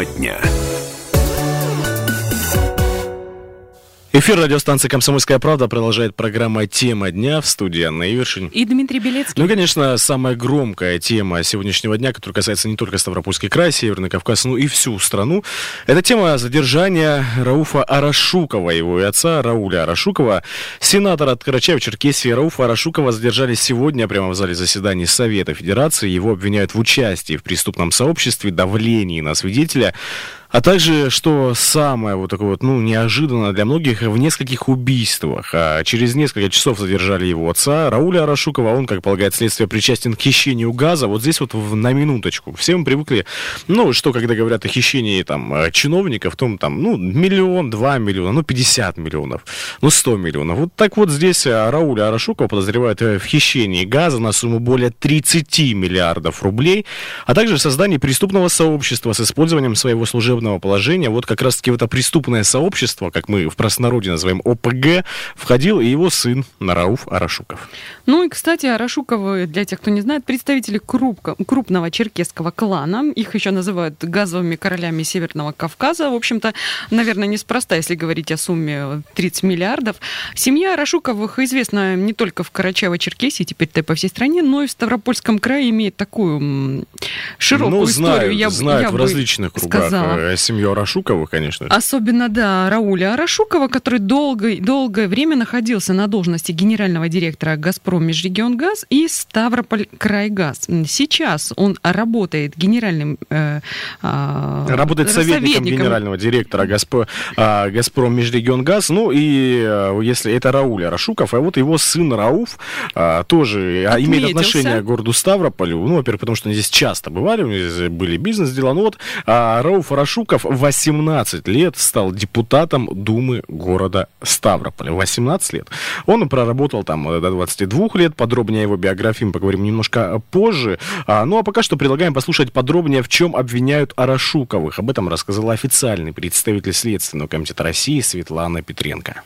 Тема дня. Эфир радиостанции «Комсомольская правда» продолжает программа «Тема дня» в студии Анна Ивершин. И Дмитрий Белецкий. Ну и, конечно, самая громкая тема сегодняшнего дня, которая касается не только Ставропольский край, Северный Кавказ, но и всю страну. Это тема задержания Рауфа Арашукова, его и отца Рауля Арашукова. Сенатор от Карачаева-Черкесии Рауфа Арашукова задержали сегодня прямо в зале заседаний Совета Федерации. Его обвиняют в участии в преступном сообществе, давлении на свидетеля. А также, что самое вот такое вот, ну, неожиданно для многих, в нескольких убийствах. А через несколько часов задержали его отца, Рауля Арашукова. Он, как полагает следствие, причастен к хищению газа. Вот здесь вот в, на минуточку. Все мы привыкли, ну, что, когда говорят о хищении там э, чиновников, том там, ну, миллион, два миллиона, ну, 50 миллионов, ну, 100 миллионов. Вот так вот здесь э, Рауля Арашукова подозревают э, в хищении газа на сумму более 30 миллиардов рублей, а также в создании преступного сообщества с использованием своего служебного служебного положения, вот как раз-таки в это преступное сообщество, как мы в простонародье называем ОПГ, входил и его сын Нарауф Арашуков. Ну и, кстати, Арашуковы, для тех, кто не знает, представители крупка, крупного черкесского клана. Их еще называют газовыми королями Северного Кавказа. В общем-то, наверное, неспроста, если говорить о сумме 30 миллиардов. Семья Арашуковых известна не только в Карачаево-Черкесии, теперь-то по всей стране, но и в Ставропольском крае имеет такую широкую ну, знают, историю. Я, знают я в различных кругах сказала. Э, семью Арашуковых, конечно. же. Особенно, да, Рауля Арашукова, который долго, долгое время находился на должности генерального директора «Газпром Межрегионгаз» и «Ставрополь Крайгаз». Сейчас он работает генеральным... Э, э, Работает советником, генерального директора Газпро, а, «Газпром Межрегионгаз». Ну и э, если это Рауль Арашуков, а вот его сын Рауф а, тоже а, имеет Отметился. отношение к городу Ставрополю. Ну, во-первых, потому что они здесь часто бывали, у них были бизнес-дела. Ну вот а, Рауф Арашуков в 18 лет стал депутатом Думы города Ставрополя. 18 лет. Он проработал там э, до 22 лет. Подробнее о его биографии мы поговорим немножко позже. А, ну а пока что предлагаем послушать подробнее, в чем обвиняют Арашуковых. Об этом рассказала официальный представитель Следственного комитета России Светлана Петренко.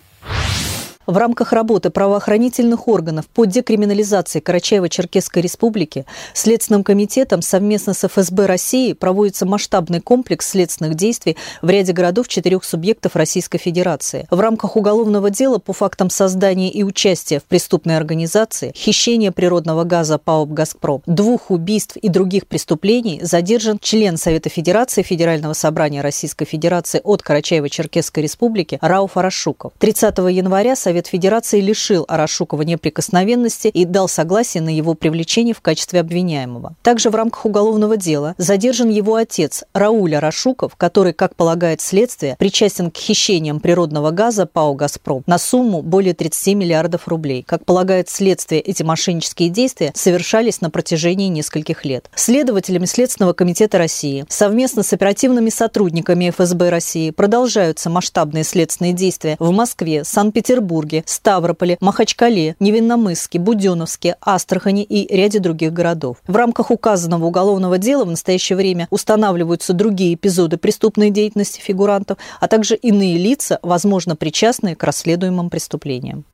В рамках работы правоохранительных органов по декриминализации Карачаево-Черкесской республики Следственным комитетом совместно с ФСБ России проводится масштабный комплекс следственных действий в ряде городов четырех субъектов Российской Федерации. В рамках уголовного дела по фактам создания и участия в преступной организации, хищения природного газа ПАО «Газпром», двух убийств и других преступлений задержан член Совета Федерации Федерального собрания Российской Федерации от Карачаево-Черкесской республики Рауф Арашуков. 30 января Совет Федерации лишил Арашукова неприкосновенности и дал согласие на его привлечение в качестве обвиняемого. Также в рамках уголовного дела задержан его отец Рауль Арашуков, который, как полагает следствие, причастен к хищениям природного газа ПАО «Газпром» на сумму более 30 миллиардов рублей. Как полагает следствие, эти мошеннические действия совершались на протяжении нескольких лет. Следователями Следственного комитета России совместно с оперативными сотрудниками ФСБ России продолжаются масштабные следственные действия в Москве, Санкт-Петербурге, Ставрополе, Махачкале, Невинномысске, Буденновске, Астрахани и ряде других городов. В рамках указанного уголовного дела в настоящее время устанавливаются другие эпизоды преступной деятельности фигурантов, а также иные лица, возможно, причастные к расследуемым преступлениям.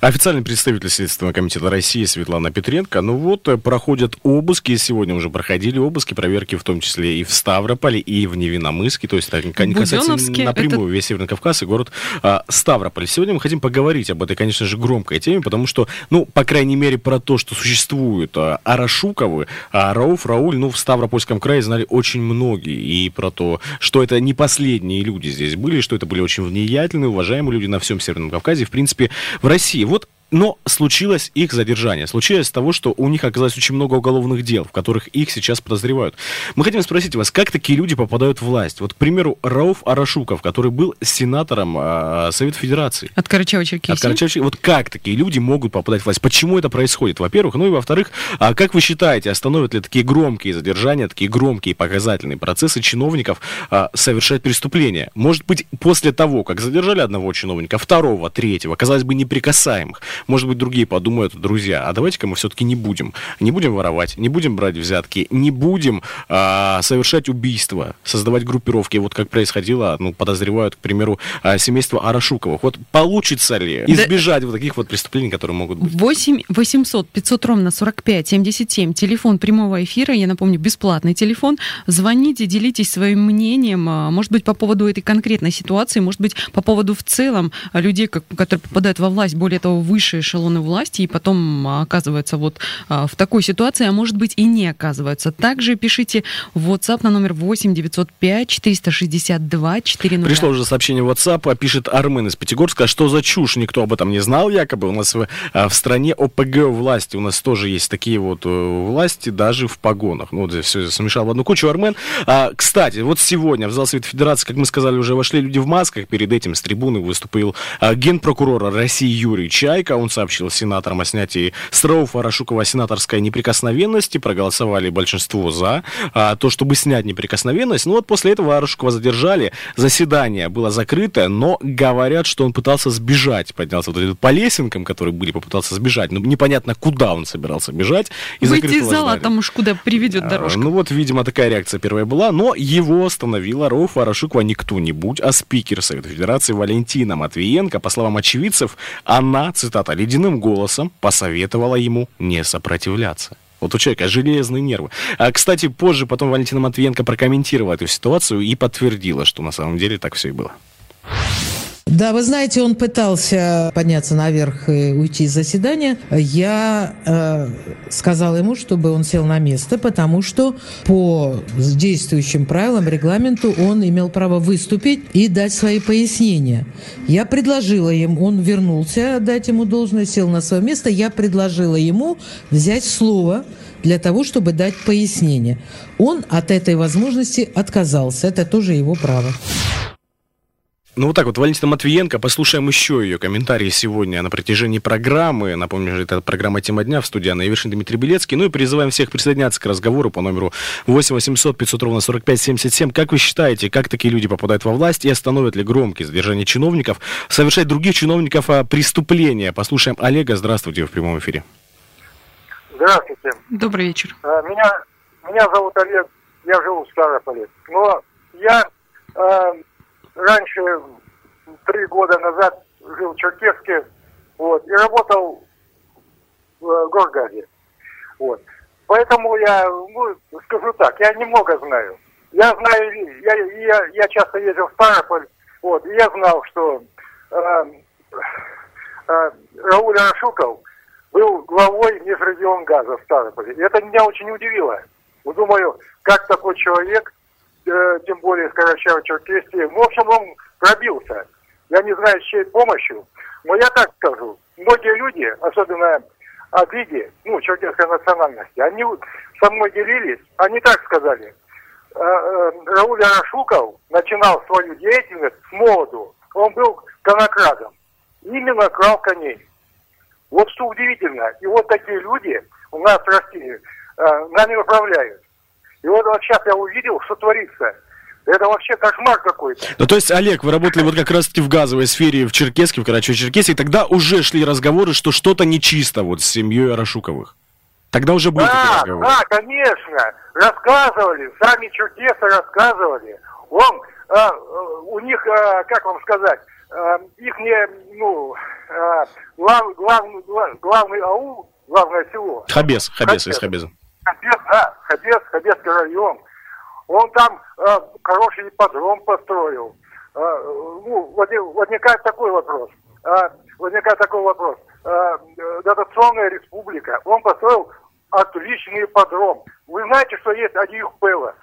Официальный представитель Следственного комитета России Светлана Петренко. Ну вот, э, проходят обыски, сегодня уже проходили обыски, проверки в том числе и в Ставрополе, и в Невиномысске, то есть не касается Буденновске напрямую это- весь Северный Кавказ и город а, Ставрополь. Сегодня мы хотим поговорить об этой, конечно же, громкой теме, потому что, ну, по крайней мере, про то, что существуют а, Арашуковы, а Рауф, Рауль, ну, в Ставропольском крае знали очень многие, и про то, что это не последние люди здесь были, что это были очень влиятельные, уважаемые люди на всем Северном Кавказе, в принципе, в России. Но случилось их задержание. Случилось того, что у них оказалось очень много уголовных дел, в которых их сейчас подозревают. Мы хотим спросить вас, как такие люди попадают в власть? Вот, к примеру, Рауф Арашуков, который был сенатором э, Совета Федерации. От Карачаева-Черкесии. От Карачаевчика. Вот как такие люди могут попадать в власть? Почему это происходит? Во-первых, ну и во-вторых, а как вы считаете, остановят ли такие громкие задержания, такие громкие показательные процессы чиновников а, совершать преступления? Может быть, после того, как задержали одного чиновника, второго, третьего, казалось бы, неприкасаемых, может быть, другие подумают, друзья, а давайте-ка мы все-таки не будем. Не будем воровать, не будем брать взятки, не будем а, совершать убийства, создавать группировки, вот как происходило, ну, подозревают, к примеру, а, семейство Арашуковых. Вот получится ли избежать да... вот таких вот преступлений, которые могут быть? 8 800 500 ровно 45 77, телефон прямого эфира, я напомню, бесплатный телефон. Звоните, делитесь своим мнением, а, может быть, по поводу этой конкретной ситуации, может быть, по поводу в целом людей, которые попадают во власть, более того, высшие эшелоны власти, и потом оказываются вот в такой ситуации, а может быть и не оказываются. Также пишите в WhatsApp на номер 8 905 462 400. Пришло уже сообщение в WhatsApp, пишет Армен из Пятигорска, что за чушь, никто об этом не знал, якобы у нас в, а, в стране ОПГ власти, у нас тоже есть такие вот э, власти, даже в погонах. Ну, вот все смешал в одну кучу, Армен. А, кстати, вот сегодня в зал Совета Федерации, как мы сказали, уже вошли люди в масках, перед этим с трибуны выступил а, генпрокурора России Юрий Чайка, он сообщил сенаторам о снятии с Рауфа Рашукова сенаторской неприкосновенности, проголосовали большинство за а, то, чтобы снять неприкосновенность. Ну вот после этого Арашукова задержали, заседание было закрыто, но говорят, что он пытался сбежать, поднялся вот по лесенкам, которые были, попытался сбежать, но непонятно, куда он собирался бежать. И Выйти из зала, там уж куда приведет а, дорожка. А, ну вот, видимо, такая реакция первая была, но его остановила Рауфа Арашукова не кто-нибудь, а спикер Совета Федерации Валентина Матвиенко. По словам очевидцев, она, цитата, ледяным голосом посоветовала ему не сопротивляться. Вот у человека железные нервы. А, кстати, позже потом Валентина Матвиенко прокомментировала эту ситуацию и подтвердила, что на самом деле так все и было. Да, вы знаете, он пытался подняться наверх и уйти из заседания. Я э, сказала ему, чтобы он сел на место, потому что по действующим правилам, регламенту, он имел право выступить и дать свои пояснения. Я предложила ему, он вернулся дать ему должное, сел на свое место. Я предложила ему взять слово для того, чтобы дать пояснение. Он от этой возможности отказался. Это тоже его право. Ну вот так вот, Валентина Матвиенко, послушаем еще ее комментарии сегодня на протяжении программы. Напомню, это программа «Тема дня» в студии Анна Евершин, Дмитрий Белецкий. Ну и призываем всех присоединяться к разговору по номеру 8 800 500 ровно 45 77. Как вы считаете, как такие люди попадают во власть и остановят ли громкие задержания чиновников, совершать других чиновников а, преступления? Послушаем Олега. Здравствуйте в прямом эфире. Здравствуйте. Добрый вечер. А, меня, меня зовут Олег, я живу в Ставрополе. Но я а, раньше, три года назад, жил в Черкеске, вот, и работал в э, Горгаде. Вот. Поэтому я, ну, скажу так, я немного знаю. Я знаю, я, я, я часто ездил в Ставрополь, вот, и я знал, что э, э, Рауль Арашуков был главой газа в Ставрополе. И это меня очень удивило. Ну, думаю, как такой человек Э, тем более из Карачаева-Черкесии. В общем, он пробился. Я не знаю, с чьей помощью, но я так скажу. Многие люди, особенно от Лиги, ну, черкесской национальности, они со мной делились, они так сказали. Э, э, Рауль Арашуков начинал свою деятельность с молоду. Он был конокрадом. Именно крал коней. Вот что удивительно. И вот такие люди у нас в России нами управляют. И вот, вот сейчас я увидел, что творится. Это вообще кошмар какой-то. Ну, то есть, Олег, вы работали вот как раз-таки в газовой сфере в Черкеске, в Карачаево-Черкеске, и тогда уже шли разговоры, что что-то нечисто вот с семьей Арашуковых. Тогда уже были да, такие разговоры. Да, конечно. Рассказывали, сами черкесы рассказывали. Он, а, у них, а, как вам сказать, а, их не, ну, а, глав, глав, глав, главный аул, главное село. Хабес, Хабес, Хабес. из Хабеза. Хабес, да, Хабес, Хабесский район. Он там э, хороший ипподром построил. Э, ну, возникает такой вопрос. Э, возникает такой вопрос. Э, дотационная республика. Он построил отличный ипподром. Вы знаете, что есть один Пелос?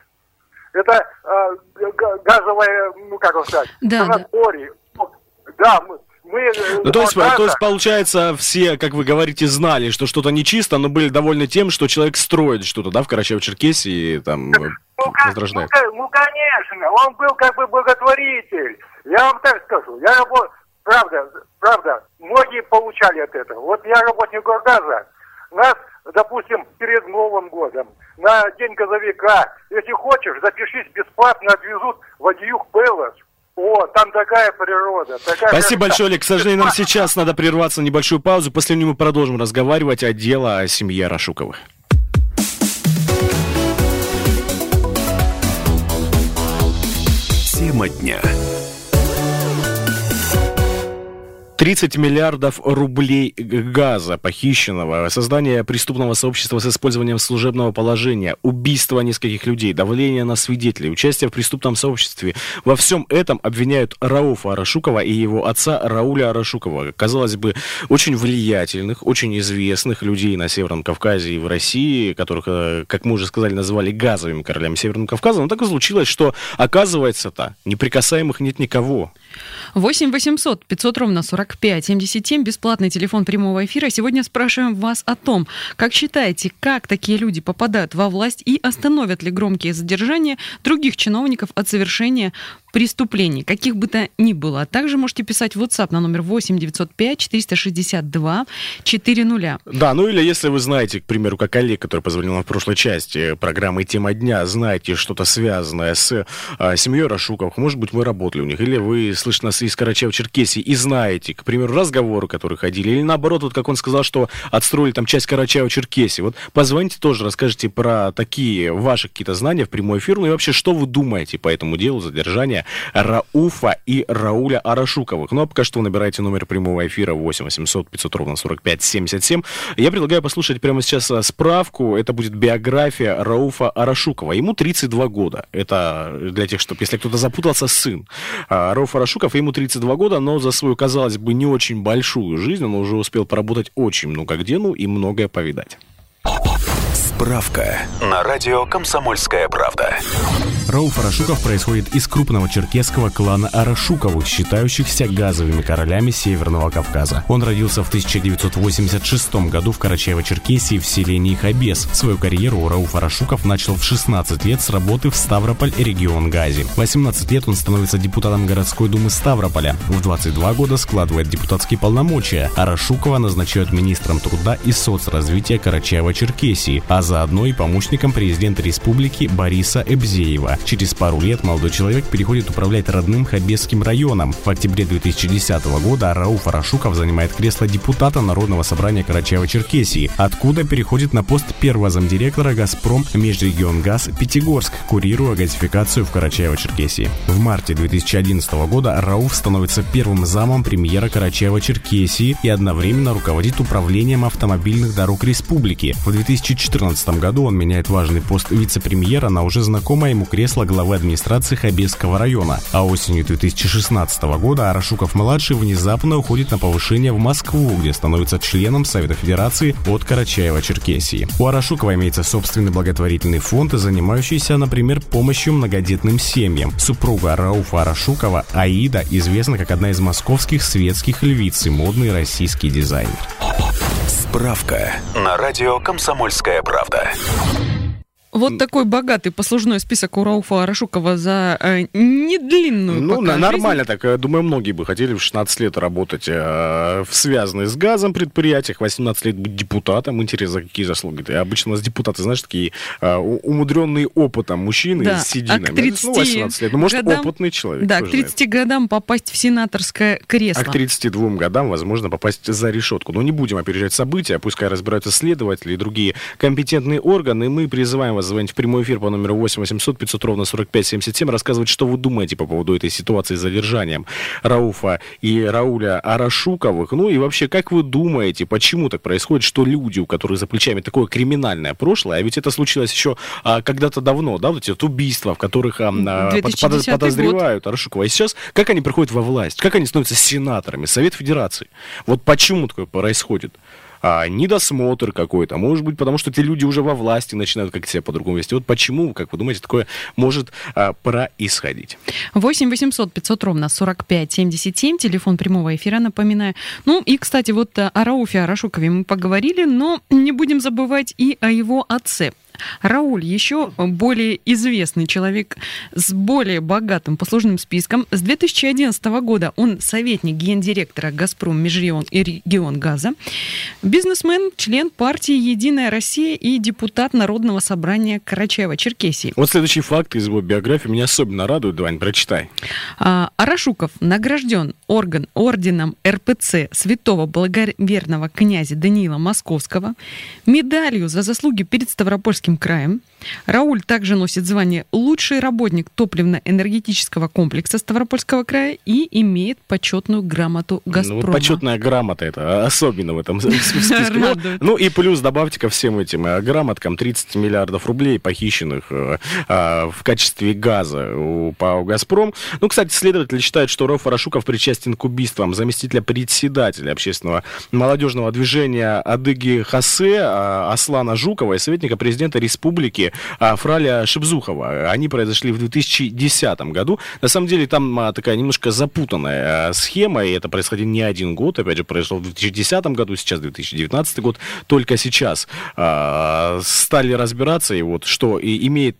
Это э, газовая, ну как сказать, да, санаторий. Да, да мы, мы, э, ну, то есть, то есть, получается, все, как вы говорите, знали, что что-то нечисто, но были довольны тем, что человек строит что-то, да, в Карачаево-Черкесии, там, ну, возрождает. Ну, ну, конечно, он был как бы благотворитель. Я вам так скажу, я работал, правда, правда, многие получали от этого. Вот я работник Горгаза, нас, допустим, перед Новым годом, на День газовика, если хочешь, запишись бесплатно, отвезут в Адиюх Пелос, О, там такая природа. Такая Спасибо красота. большое, Олег. К сожалению, нам сейчас надо прерваться на небольшую паузу. После нее мы продолжим разговаривать о дело о семье Рашуковых. Тема дня. 30 миллиардов рублей газа похищенного, создание преступного сообщества с использованием служебного положения, убийство нескольких людей, давление на свидетелей, участие в преступном сообществе. Во всем этом обвиняют Рауфа Арашукова и его отца Рауля Арашукова. Казалось бы, очень влиятельных, очень известных людей на Северном Кавказе и в России, которых, э, как мы уже сказали, называли газовыми королями Северного Кавказа. Но так и случилось, что оказывается-то неприкасаемых нет никого. 8 800 500 ровно 45 77, бесплатный телефон прямого эфира. Сегодня спрашиваем вас о том, как считаете, как такие люди попадают во власть и остановят ли громкие задержания других чиновников от совершения преступлений, каких бы то ни было. А также можете писать в WhatsApp на номер 8 905 462 400. Да, ну или если вы знаете, к примеру, как Олег, который позвонил нам в прошлой части программы «Тема дня», знаете что-то связанное с а, семьей Рашуковых, может быть, мы работали у них, или вы слышите нас из Карачаева-Черкесии и знаете, к примеру, разговоры, которые ходили, или наоборот, вот как он сказал, что отстроили там часть Карачаева-Черкесии. Вот позвоните тоже, расскажите про такие ваши какие-то знания в прямой эфир, ну и вообще, что вы думаете по этому делу задержания Рауфа и Рауля Арашуковых. Ну а пока что набираете номер прямого эфира 8 800 500 ровно 45 77. Я предлагаю послушать прямо сейчас а, справку. Это будет биография Рауфа Арашукова. Ему 32 года. Это для тех, чтобы, если кто-то запутался, сын. А, Рауф Арашуков, ему 32 года, но за свою, казалось бы, не очень большую жизнь он уже успел поработать очень много где, ну и многое повидать. Справка на радио «Комсомольская правда». Рауф Арашуков происходит из крупного черкесского клана Арашуковых, считающихся газовыми королями Северного Кавказа. Он родился в 1986 году в Карачаево-Черкесии в селении Хабес. Свою карьеру Рауф Арашуков начал в 16 лет с работы в Ставрополь регион Гази. В 18 лет он становится депутатом городской думы Ставрополя. В 22 года складывает депутатские полномочия. Арашукова назначают министром труда и соцразвития Карачаева-Черкесии, а заодно и помощником президента республики Бориса Эбзеева. Через пару лет молодой человек переходит управлять родным Хабесским районом. В октябре 2010 года Рауф Арашуков занимает кресло депутата Народного собрания Карачаева-Черкесии, откуда переходит на пост первого замдиректора «Газпром» Межрегионгаз Пятигорск, курируя газификацию в Карачаево-Черкесии. В марте 2011 года Рауф становится первым замом премьера Карачаева-Черкесии и одновременно руководит управлением автомобильных дорог республики. В 2014 году он меняет важный пост вице-премьера на уже знакомое ему кресло главы администрации Хабесского района. А осенью 2016 года Арашуков-младший внезапно уходит на повышение в Москву, где становится членом Совета Федерации от Карачаева-Черкесии. У Арашукова имеется собственный благотворительный фонд, занимающийся, например, помощью многодетным семьям. Супруга Рауфа Арашукова, Аида, известна как одна из московских светских львиц и модный российский дизайнер. Справка на радио «Комсомольская правда». Вот такой богатый послужной список у Рауфа Арашукова за э, недлинную Ну, пока нормально жизнь. так. Я Думаю, многие бы хотели в 16 лет работать э, в связанных с газом предприятиях, 18 лет быть депутатом. Интересно, какие заслуги. Ты обычно у нас депутаты, знаешь, такие э, умудренные опытом мужчины Да, с а сединами. к 30 ну, 18 лет. Ну, может, годам- опытный человек. Да, к знает. 30 годам попасть в сенаторское кресло. А к 32 годам, возможно, попасть за решетку. Но не будем опережать события, пускай разбираются следователи и другие компетентные органы. Мы призываем вас звонить в прямой эфир по номеру 8 800 500 ровно 45 77, рассказывать, что вы думаете по поводу этой ситуации с задержанием Рауфа и Рауля Арашуковых. Ну и вообще, как вы думаете, почему так происходит, что люди, у которых за плечами такое криминальное прошлое, а ведь это случилось еще а, когда-то давно, да, вот эти вот убийства, в которых а, а, под- 2010 год. подозревают Арашукова. И сейчас, как они приходят во власть, как они становятся сенаторами, Совет Федерации. Вот почему такое происходит? А, недосмотр какой-то, может быть, потому что эти люди уже во власти начинают как себя по-другому вести. Вот почему, как вы думаете, такое может а, происходить? 8 800 500 ровно 45 77, телефон прямого эфира, напоминаю. Ну и, кстати, вот э, о Рауфе Арашукове мы поговорили, но не будем забывать и о его отце. Рауль еще более известный человек с более богатым послужным списком. С 2011 года он советник гендиректора «Газпром Межрегион и регион газа», бизнесмен, член партии «Единая Россия» и депутат Народного собрания Карачаева-Черкесии. Вот следующий факт из его биографии меня особенно радует. Давай, прочитай. А, Арашуков награжден орган, орденом РПЦ святого благоверного князя Даниила Московского, медалью за заслуги перед Ставропольским краем. Рауль также носит звание «Лучший работник топливно-энергетического комплекса Ставропольского края» и имеет почетную грамоту «Газпрома». Ну, вот почетная грамота это особенно в этом списке. Ну. Ну и плюс добавьте ко всем этим э, грамоткам 30 миллиардов рублей, похищенных э, а, в качестве газа у ПАО «Газпром». Ну, кстати, следователи считают, что Ров Ворошуков причастен к убийствам заместителя председателя общественного молодежного движения Адыги Хасе а, Аслана Жукова и советника президента республики а, Фраля Шебзухова. Они произошли в 2010 году. На самом деле там а, такая немножко запутанная а, схема, и это происходило не один год. Опять же, произошло в 2010 году, сейчас 2019 год. Только сейчас а, стали разбираться, и вот что и имеет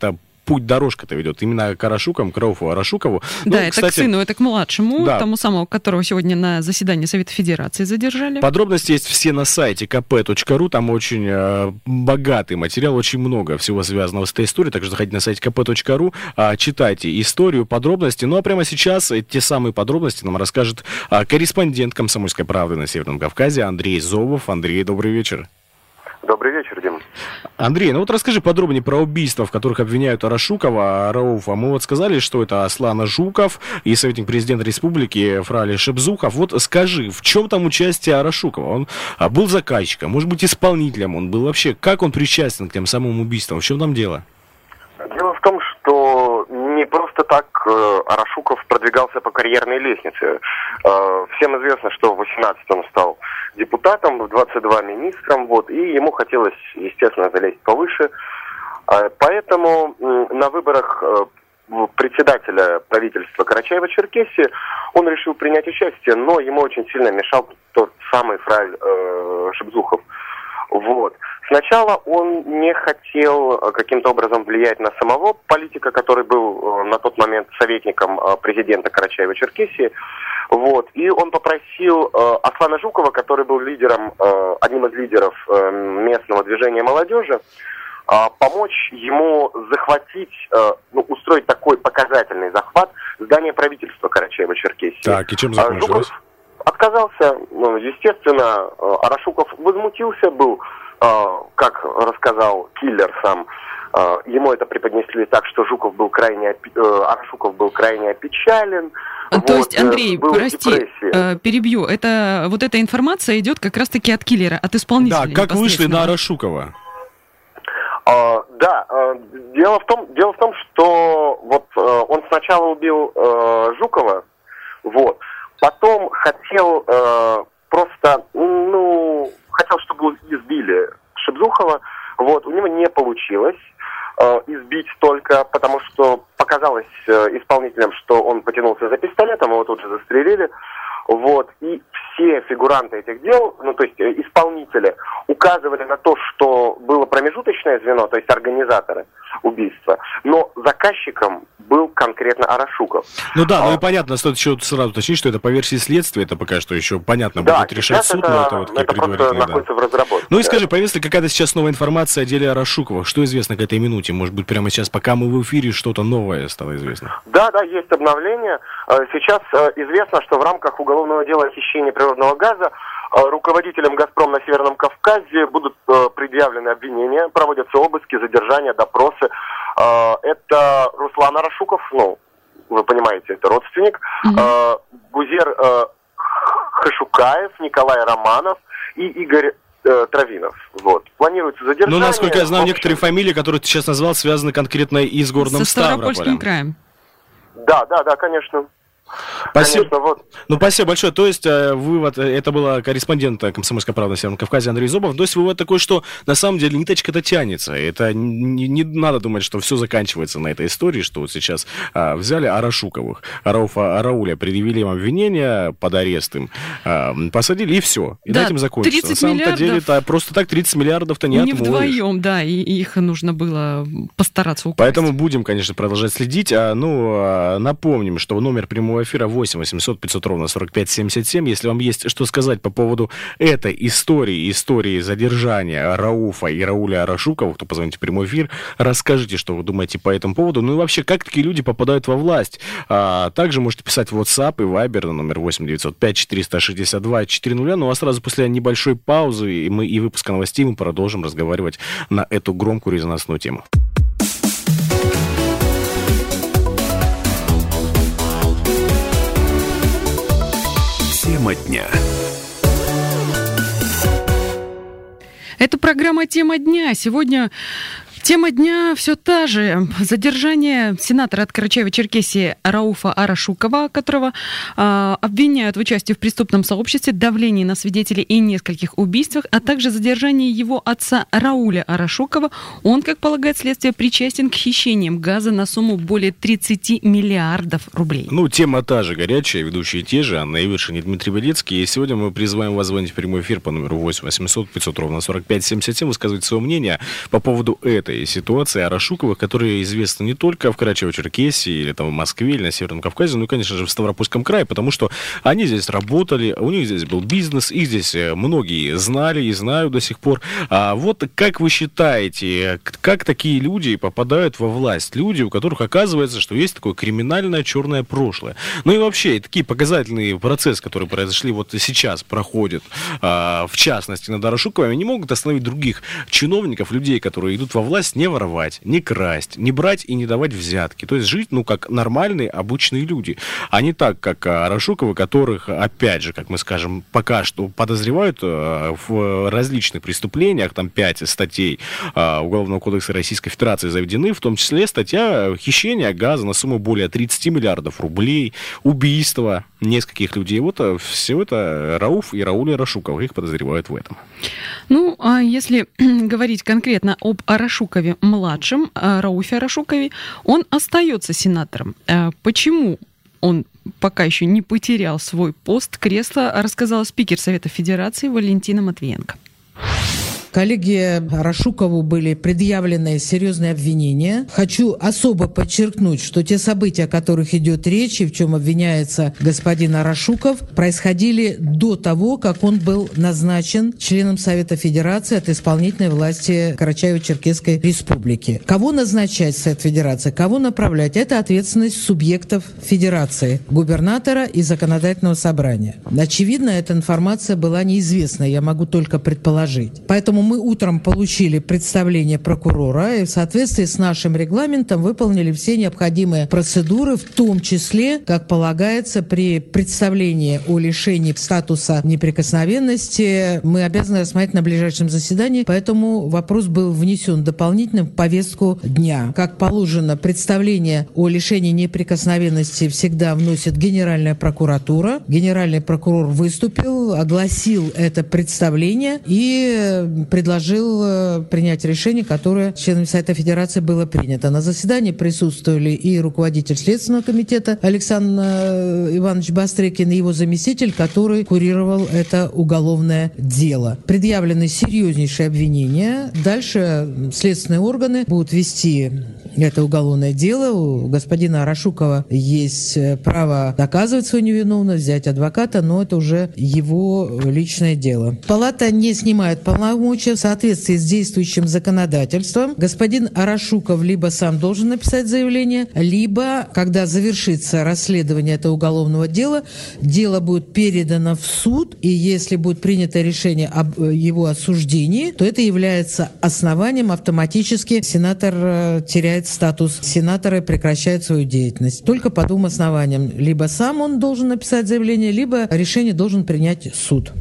путь дорожка-то ведет именно к Арашукам, к Рауфу Арашукову. Да, Ну, это кстати, к сыну, это к младшему, Да. тому самому, которого сегодня на заседании Совета Федерации задержали. Подробности есть все на сайте kp.ru, там очень э, богатый материал, очень много всего связанного с этой историей, так что заходите на сайт kp.ru, а, читайте историю, подробности. Ну а прямо сейчас э, те самые подробности нам расскажет а, корреспондент «Комсомольской правды» на Северном Кавказе Андрей Зобов. Андрей, добрый вечер. Добрый вечер, Дим. Андрей, ну вот расскажи подробнее про убийства, в которых обвиняют Арашукова, Рауфа. Мы вот сказали, что это Аслана Жуков и советник президента республики Фрали Шебзухов. Вот скажи, в чем там участие Арашукова? Он а, был заказчиком, может быть, исполнителем он был вообще? Как он причастен к тем самым убийствам? В чем там дело? Дело в том, что не просто так э, Арашуков продвигался по карьерной лестнице. Э, всем известно, что в 18-м стал депутатом, в 22 министром, вот, и ему хотелось, естественно, залезть повыше. Э, поэтому на выборах э, председателя правительства Карачаева-Черкесии он решил принять участие, но ему очень сильно мешал тот самый фрай э, Шебзухов. Вот. Сначала он не хотел э, каким-то образом влиять на самого политика, который был э, на тот момент советником э, президента Карачаева-Черкесии. Вот. И он попросил Аслана Жукова, который был лидером, одним из лидеров местного движения молодежи, помочь ему захватить, ну, устроить такой показательный захват здания правительства Карачаева-Черкесии. Так, и чем А закончилось? Жуков отказался, ну, естественно, Арашуков возмутился, был, как рассказал киллер сам, э, ему это преподнесли так, что Жуков был крайне, э, Арашуков был крайне опечален. А, То Вот, есть, э, Андрей, прости, депрессия. э, перебью. Это вот эта информация идет как раз-таки от киллера, от исполнителя. Да, как вышли на. Арашукова? А, да, дело в том, дело в том, что вот он сначала убил э, Жукова, вот, потом хотел э, просто, ну, хотел, чтобы избили Шебзухова, вот, у него не получилось э, избить только, потому что показалось э, исполнителям, что он потянулся за пистолетом, его тут же застрелили, вот, и все фигуранты этих дел, ну, то есть э, исполнители, указывали на то, что было промежуточное звено, то есть организаторы убийства, но заказчиком был конкретно Арашуков. Ну да, ну А. и понятно, стоит еще сразу уточнить, что это по версии следствия, это пока что еще понятно да, будет решать суд, это, но это вот это просто находится в разработке. Ну и да. скажи, появилась ли какая-то сейчас новая информация о деле Арашукова? Что известно к этой минуте? Может быть, прямо сейчас, пока мы в эфире, что-то новое стало известно? Да, да, есть обновление. Э, Сейчас э, известно, что в рамках уголовного дела о хищении природного газа э, руководителям «Газпром» на Северном Кавказе будут э, предъявлены обвинения, проводятся обыски, задержания, допросы. Э, Это Руслан Арашуков, ну, вы понимаете, это родственник, э, Гузер э, Хашукаев, Николай Романов и Игорь э, Травинов. Вот. Планируется задержание. Ну, насколько я знаю, общем, некоторые фамилии, которые ты сейчас назвал, связаны конкретно и с городом Со Ставропольским Ставрополем. краем. Да, да, да, конечно. Спасибо. Конечно, вот. Ну, спасибо большое. То есть, э, вывод, э, это была корреспондент «Комсомольской правды» на Северном Кавказе Андрей Зубов. То есть, вывод такой, что на самом деле ниточка-то тянется. Это не, не надо думать, что все заканчивается на этой истории, что вот сейчас а, взяли Арашуковых, Арауфа Арауля, предъявили им обвинения под арест им, а, посадили, и все. И Да, на этом закончится. 30 на самом-то миллиардов. деле, это просто так 30 миллиардов-то не, Не отмоешь. вдвоем, да, и их нужно было постараться украсть. Поэтому будем, конечно, продолжать следить. А, ну, а, напомним, что номер прямого эфира 8 800 500 ровно 45 77. Если вам есть что сказать по поводу этой истории, истории задержания Рауфа и Рауля Арашукова, кто позвоните в прямой эфир, расскажите, что вы думаете по этому поводу. Ну и вообще, как такие люди попадают во власть? А, также можете писать в WhatsApp и Viber на номер 8 905 462 400. Ну а сразу после небольшой паузы и мы и выпуска новостей мы продолжим разговаривать на эту громкую резонансную тему. Тема дня. Это программа «Тема дня». Сегодня тема дня все та же. Задержание сенатора от Карачаева-Черкесии Рауфа Арашукова, которого а, обвиняют в участии в преступном сообществе, давлении на свидетелей и нескольких убийствах, а также задержание его отца Рауля Арашукова. Он, как полагает следствие, причастен к хищениям газа на сумму более 30 миллиардов рублей. Ну, тема та же, горячая, ведущие те же, Анна Ивершин и Дмитрий Белецкий. И сегодня мы призываем вас звонить в прямой эфир по номеру 8 800 500 ровно 45 77, высказывать свое мнение по поводу этой ситуации Арашуковых, которые известны не только в Карачаево-Черкесии или там в Москве или на Северном Кавказе, но и, конечно же, в Ставропольском крае, потому что они здесь работали, у них здесь был бизнес, их здесь э, многие знали и знают до сих пор. А вот как вы считаете, как такие люди попадают во власть? Люди, у которых оказывается, что есть такое криминальное черное прошлое. Ну и вообще, такие показательные процессы, которые произошли вот сейчас, проходят, а, в частности, над Арашуковыми, не могут остановить других чиновников, людей, которые идут во власть, не воровать, не красть, не брать и не давать взятки. То есть жить, ну, как нормальные, обычные люди. А не так, как Арашуковы, которых, опять же, как мы скажем, пока что подозревают э, в различных преступлениях, там пять статей а, Уголовного кодекса Российской Федерации заведены, в том числе статья хищения газа на сумму более 30 миллиардов рублей, убийство нескольких людей. Вот э, все это Рауф и Рауль Арашуков, их подозревают в этом. Ну, а если говорить конкретно об Арашукове-младшем, а, Рауфе Арашукове, он остается сенатором. А Почему он пока еще не потерял свой пост, кресло, рассказала спикер Совета Федерации Валентина Матвиенко. Коллеге Рашукову были предъявлены серьезные обвинения. Хочу особо подчеркнуть, что те события, о которых идет речь и в чем обвиняется господин Арашуков, происходили до того, как он был назначен членом Совета Федерации от исполнительной власти Карачаево-Черкесской Республики. Кого назначать Совет Федерации, кого направлять, это ответственность субъектов Федерации, губернатора и законодательного собрания. Очевидно, эта информация была неизвестна, я могу только предположить. Поэтому мы утром получили представление прокурора и в соответствии с нашим регламентом выполнили все необходимые процедуры, в том числе, как полагается, при представлении о лишении статуса неприкосновенности мы обязаны рассмотреть на ближайшем заседании, поэтому вопрос был внесен дополнительно в повестку дня. Как положено, представление о лишении неприкосновенности всегда вносит Генеральная прокуратура. Генеральный прокурор выступил, огласил это представление и предложил э, принять решение, которое членами Совета Федерации было принято. На заседании присутствовали и руководитель Следственного комитета Александр э, Иванович Бастрыкин и его заместитель, который курировал это уголовное дело. Предъявлены серьезнейшие обвинения. Дальше следственные органы будут вести это уголовное дело. У господина Арашукова есть э, право доказывать свою невиновность, взять адвоката, но это уже его личное дело. Палата не снимает полномочия в соответствии с действующим законодательством. Господин Арашуков либо сам должен написать заявление, либо, когда завершится расследование этого уголовного дела, дело будет передано в суд, и если будет принято решение об э, его осуждении, то это является основанием автоматически сенатор э, статус сенатора и прекращает свою деятельность. Только по двум основаниям. Либо сам он должен написать заявление, либо решение должен принять суд.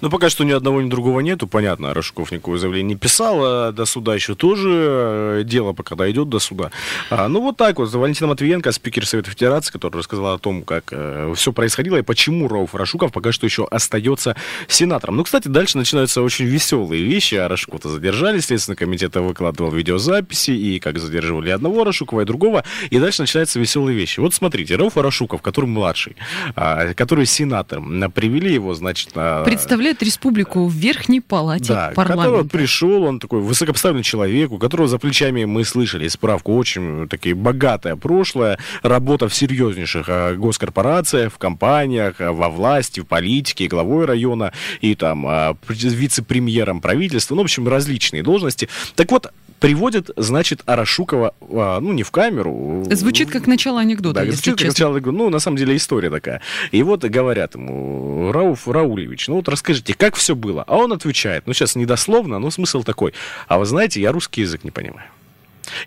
Ну, пока что ни одного, ни другого нету, понятно, Рашуков никакого заявления не писал, а до суда еще тоже э, дело пока дойдет до суда. А, ну, вот так вот, Валентина Матвиенко, спикер Совета Федерации, который рассказал о том, как э, все происходило и почему Рауф Рашуков пока что еще остается сенатором. Ну, кстати, дальше начинаются очень веселые вещи. А Рашукова задержали, Следственный комитет выкладывал видеозаписи, и как задерживали одного Рашукова и другого, и дальше начинаются веселые вещи. Вот смотрите, Рауф Рашуков, который младший, а, который сенатор, привели его, значит... На... Представляет республику в Верхней Палате да, парламента. который пришел, он такой высокопоставленный человек, у которого за плечами мы слышали справку очень такие богатое прошлое, работа в серьезнейших а, госкорпорациях, в компаниях, а, во власти, в политике, главой района и там а, вице-премьером правительства, ну, в общем, различные должности. Так вот, приводят, значит, Арашукова, а, ну, не в камеру. Звучит как начало анекдота, Да, если звучит как честно. начало анекдота. Ну, на самом деле, история такая. И вот говорят ему, Рауф Раулевич, ну вот расскажите, как все было? А он отвечает, ну, сейчас недословно, но смысл такой. А вы знаете, я русский язык не понимаю.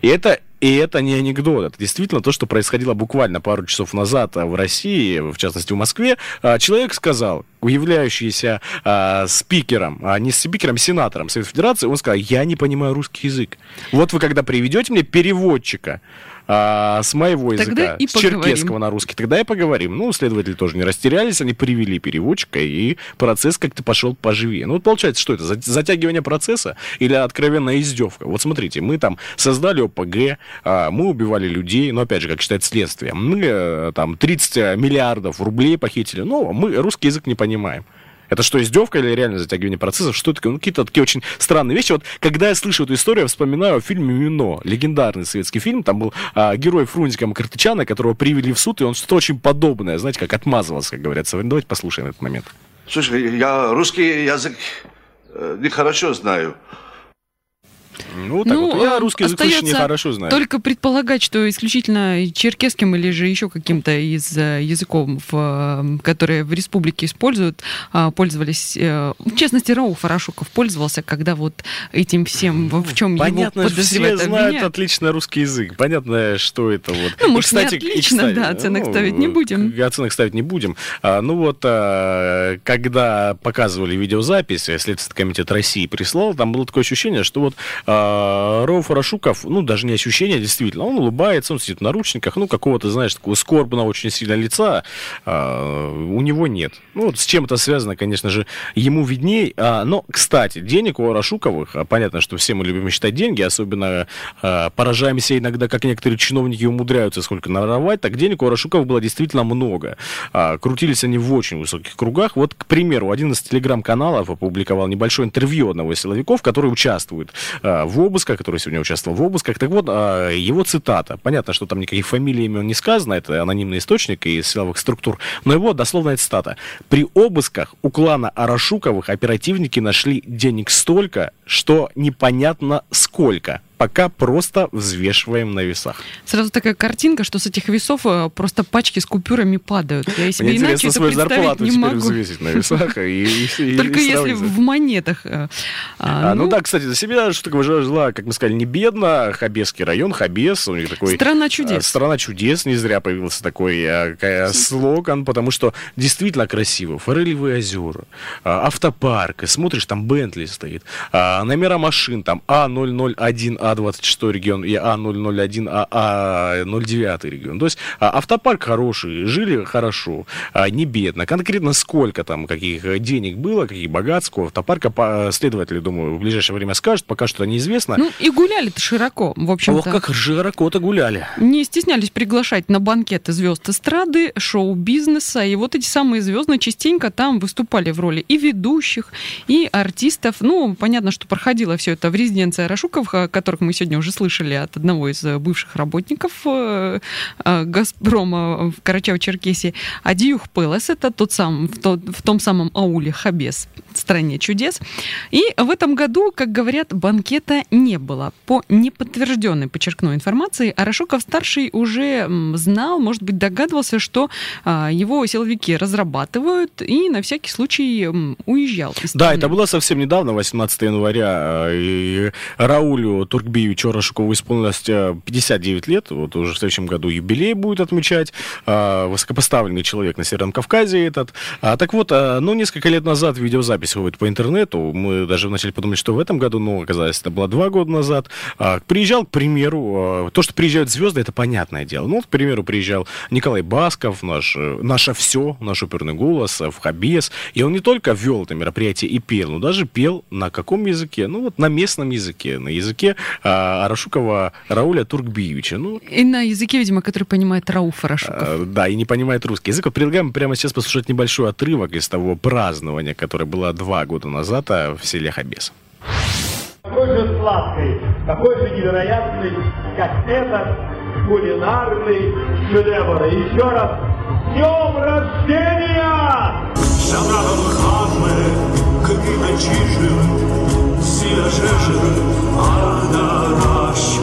И это, и это не анекдот, это действительно то, что происходило буквально пару часов назад а, в России, в частности в Москве. А, Человек сказал, являющийся а, спикером, а не спикером, сенатором Совета Федерации, он сказал, я не понимаю русский язык. Вот вы когда приведете мне переводчика, а, с моего языка, с поговорим. черкесского на русский, тогда и поговорим. Ну, следователи тоже не растерялись, они привели переводчика, и процесс как-то пошел поживее. Ну, вот получается, что это, за- затягивание процесса или откровенная издевка? Вот смотрите, мы там создали ОПГ, а, мы убивали людей, но, опять же, как считает следствие, мы э, там 30 миллиардов рублей похитили, но мы русский язык не понимаем. Это что, издевка или реально затягивание процессов? Что такое? Ну, какие-то такие очень странные вещи. Вот когда я слышу эту историю, я вспоминаю о фильме «Мино». Легендарный советский фильм. Там был а, герой Фрунзика Макартычана, которого привели в суд, и он что-то очень подобное, знаете, как отмазывался, как говорят. Давайте послушаем этот момент. Слушай, я русский язык э, нехорошо знаю. Ну, так вот. Я русский язык очень нехорошо знаю. Только предполагать, что исключительно черкесским или же еще каким-то из э, языков, э, которые в республике используют, а, пользовались... э, В частности, Рауф Арашуков пользовался, когда вот этим всем, в чем его Понятно, все подозревают, знают обвиняют. отлично русский язык. Понятно, что это вот. Ну, И, может, не отлично, да, оценок ну, ставить не будем. Оценок ставить не будем. А, ну вот, а, когда показывали видеозапись, а Следственный комитет России прислал, там было такое ощущение, что вот а, Рашуков, ну, даже не ощущение, действительно, он улыбается, он сидит в наручниках, ну, какого-то, знаешь, такого скорбного очень сильно лица а, у него нет. Ну, вот с чем это связано, конечно же, ему видней. А, но, кстати, денег у Арашуковых, а, понятно, что все мы любим считать деньги, особенно поражаемся иногда, как некоторые чиновники умудряются сколько наровать, так денег у Арашуковых было действительно много. Крутились они в очень высоких кругах. Вот, к примеру, один из телеграм-каналов опубликовал небольшое интервью одного из силовиков, который участвует в обысках, который сегодня участвовал в обысках. Так вот, а, его цитата. Понятно, что там никаких фамилий, имен не сказано, это анонимный источник из силовых структур, но его дословная цитата. При обысках у клана Арашуковых оперативники нашли денег столько, что непонятно сколько. Пока просто взвешиваем на весах. Сразу такая картинка, что с этих весов э, просто пачки с купюрами падают. Я себе Мне иначе интересно свою зарплату не теперь могу. взвесить на весах. и- и- Только и если в монетах. э, а, А, ну, да, кстати, за себя что такое жила, как мы сказали, не бедно. Хабесский район, Хабес, у них такой... Страна а, чудес. Страна чудес, не зря появился такой а, слоган, потому что действительно красиво. Форелевые озера, а, автопарк, и смотришь, там Бентли стоит, а, номера машин, там А001, А26 регион и А001, А09 регион. То есть а, автопарк хороший, жили хорошо, а, не бедно. Конкретно сколько там, каких денег было, каких богатств у автопарка, следователи, думаю, в ближайшее время скажут, пока что неизвестно. Ну и гуляли-то широко, в Ох, общем-то. как широко-то гуляли. Не стеснялись приглашать на банкеты звезд эстрады, шоу-бизнеса. И вот эти самые звезды частенько там выступали в роли и ведущих, и артистов. Ну, понятно, что проходило все это в резиденции Рашуковых, о которых мы сегодня уже слышали от одного из э, бывших работников э, э, Газпрома в Карачаево-Черкесии. Адиюх Пелес, это тот сам, в, тот- в том самом ауле Хабес, стране чудес. И в этом году, как говорят, банкета не было. По неподтвержденной, подчеркну, информации, Арашуков-старший уже знал, может быть, догадывался, что а, его силовики разрабатывают, и на всякий случай уезжал. Да, это было совсем недавно, 18 января, и Раулю Турк- Туркбиевичу Рашукову исполнилось 59 э, лет, вот уже в следующем году юбилей будет отмечать, а, высокопоставленный человек на Северном Кавказе этот. А, так вот, а, ну, несколько лет назад видеозапись выходит по интернету, мы даже начали подумать, что в этом году, но оказалось, это было два года назад. Приезжал, к примеру, то, что приезжают звезды, это понятное дело. Ну, к примеру, приезжал Николай Басков, наш, э, наше все, наш оперный голос, в Хабес, и он не только вел это мероприятие и пел, но даже пел на каком языке? Ну, вот на местном языке, на языке а, Арашукова Рауля Туркбиевича. Ну, и на языке, видимо, который понимает Рауф Арашуков. А, да, и не понимает русский язык. Вот предлагаем прямо сейчас послушать небольшой отрывок из того празднования, которое было два года назад а, в селе Хабес. Такой же сладкой, такой же невероятной, как этот кулинарный шедевр. Еще раз, днем рождения! Arda Raşit.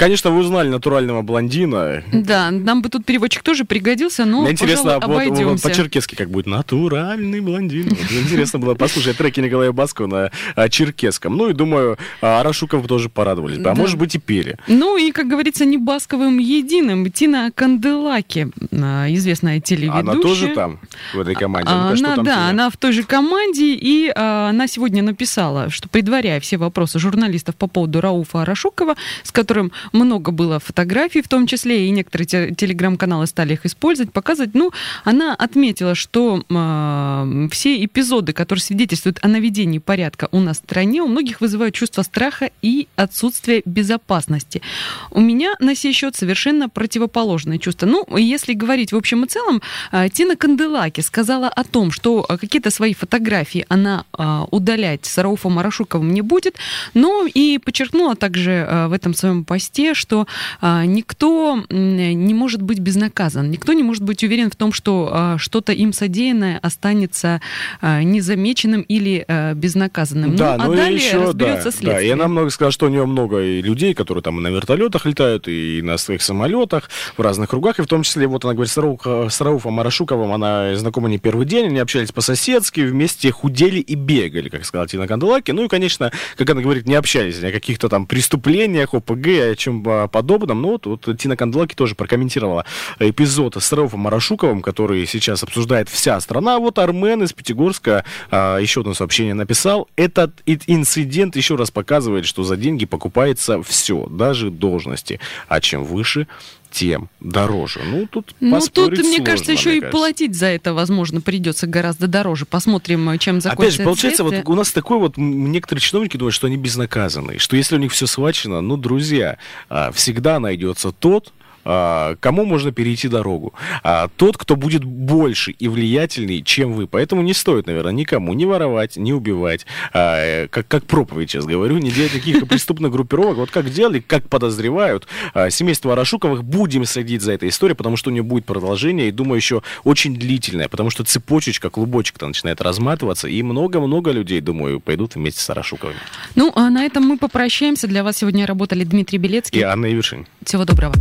Конечно, вы узнали натурального блондина. Да, нам бы тут переводчик тоже пригодился, но, Мне интересно, пожалуй, вот, вот по-черкесски как будет натуральный блондин. Вот, интересно было послушать треки Николая Баскова на а, черкесском. Ну и думаю, а, Арашуков тоже порадовались а может быть и пели. Ну и, как говорится, не Басковым единым. Тина Канделаки, а, известная телеведущая. Она тоже там, в этой команде? Она, да, тебе? она в той же команде, и а, она сегодня написала, что предваряя все вопросы журналистов по поводу Рауфа Арашукова, с которым много было фотографий, в том числе, и некоторые те, телеграм-каналы стали их использовать, показывать. Ну, она отметила, что э, все эпизоды, которые свидетельствуют о наведении порядка у нас в стране, у многих вызывают чувство страха и отсутствие безопасности. У меня на сей счет совершенно противоположное чувство. Ну, если говорить в общем и целом, э, Тина Канделаки сказала о том, что какие-то свои фотографии она э, удалять с Рауфом Марашуковым не будет, но и подчеркнула также э, в этом своем посте, посте, что а, никто не может быть безнаказан, никто не может быть уверен в том, что а, что-то им содеянное останется а, незамеченным или а, безнаказанным. Да, ну, а ну далее и еще, да, да, и она много сказала, что у нее много людей, которые там на вертолетах летают, и на своих самолетах, в разных кругах, и в том числе, вот она говорит, с, Рауф, с Рауфом Марашуковым она знакома не первый день, они общались по-соседски, вместе худели и бегали, как сказала Тина Канделаки. Ну и, конечно, как она говорит, не общались о каких-то там преступлениях, ОПГ, о чем подобном. Ну, вот, вот Тина Канделаки тоже прокомментировала эпизод с Рауфом Марашуковым, который сейчас обсуждает вся страна. Вот Армен из Пятигорска а, еще одно сообщение написал. Этот инцидент еще раз показывает, что за деньги покупается все, даже должности. А чем выше, тем дороже. Ну, тут Ну, тут, мне сложно, кажется, еще мне и платить за это, возможно, придется гораздо дороже. Посмотрим, чем закончится Опять же, получается, вот у нас такой вот, некоторые чиновники думают, что они безнаказаны, что если у них все схвачено, ну, друзья, а, всегда найдется тот, кому можно перейти дорогу. А, тот, кто будет больше и влиятельней, чем вы. Поэтому не стоит, наверное, никому не воровать, не убивать. А, как, как проповедь сейчас говорю, не делать таких преступных группировок. Вот как делали, как подозревают семейство Арашуковых. Будем следить за этой историей, потому что у нее будет продолжение, и думаю, еще очень длительное, потому что цепочечка, клубочек-то начинает разматываться, и много-много людей, думаю, пойдут вместе с Арашуковыми. Ну, а на этом мы попрощаемся. Для вас сегодня работали Дмитрий Белецкий и Анна Ивершин. Всего доброго.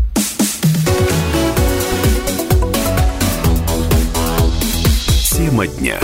Тема дня.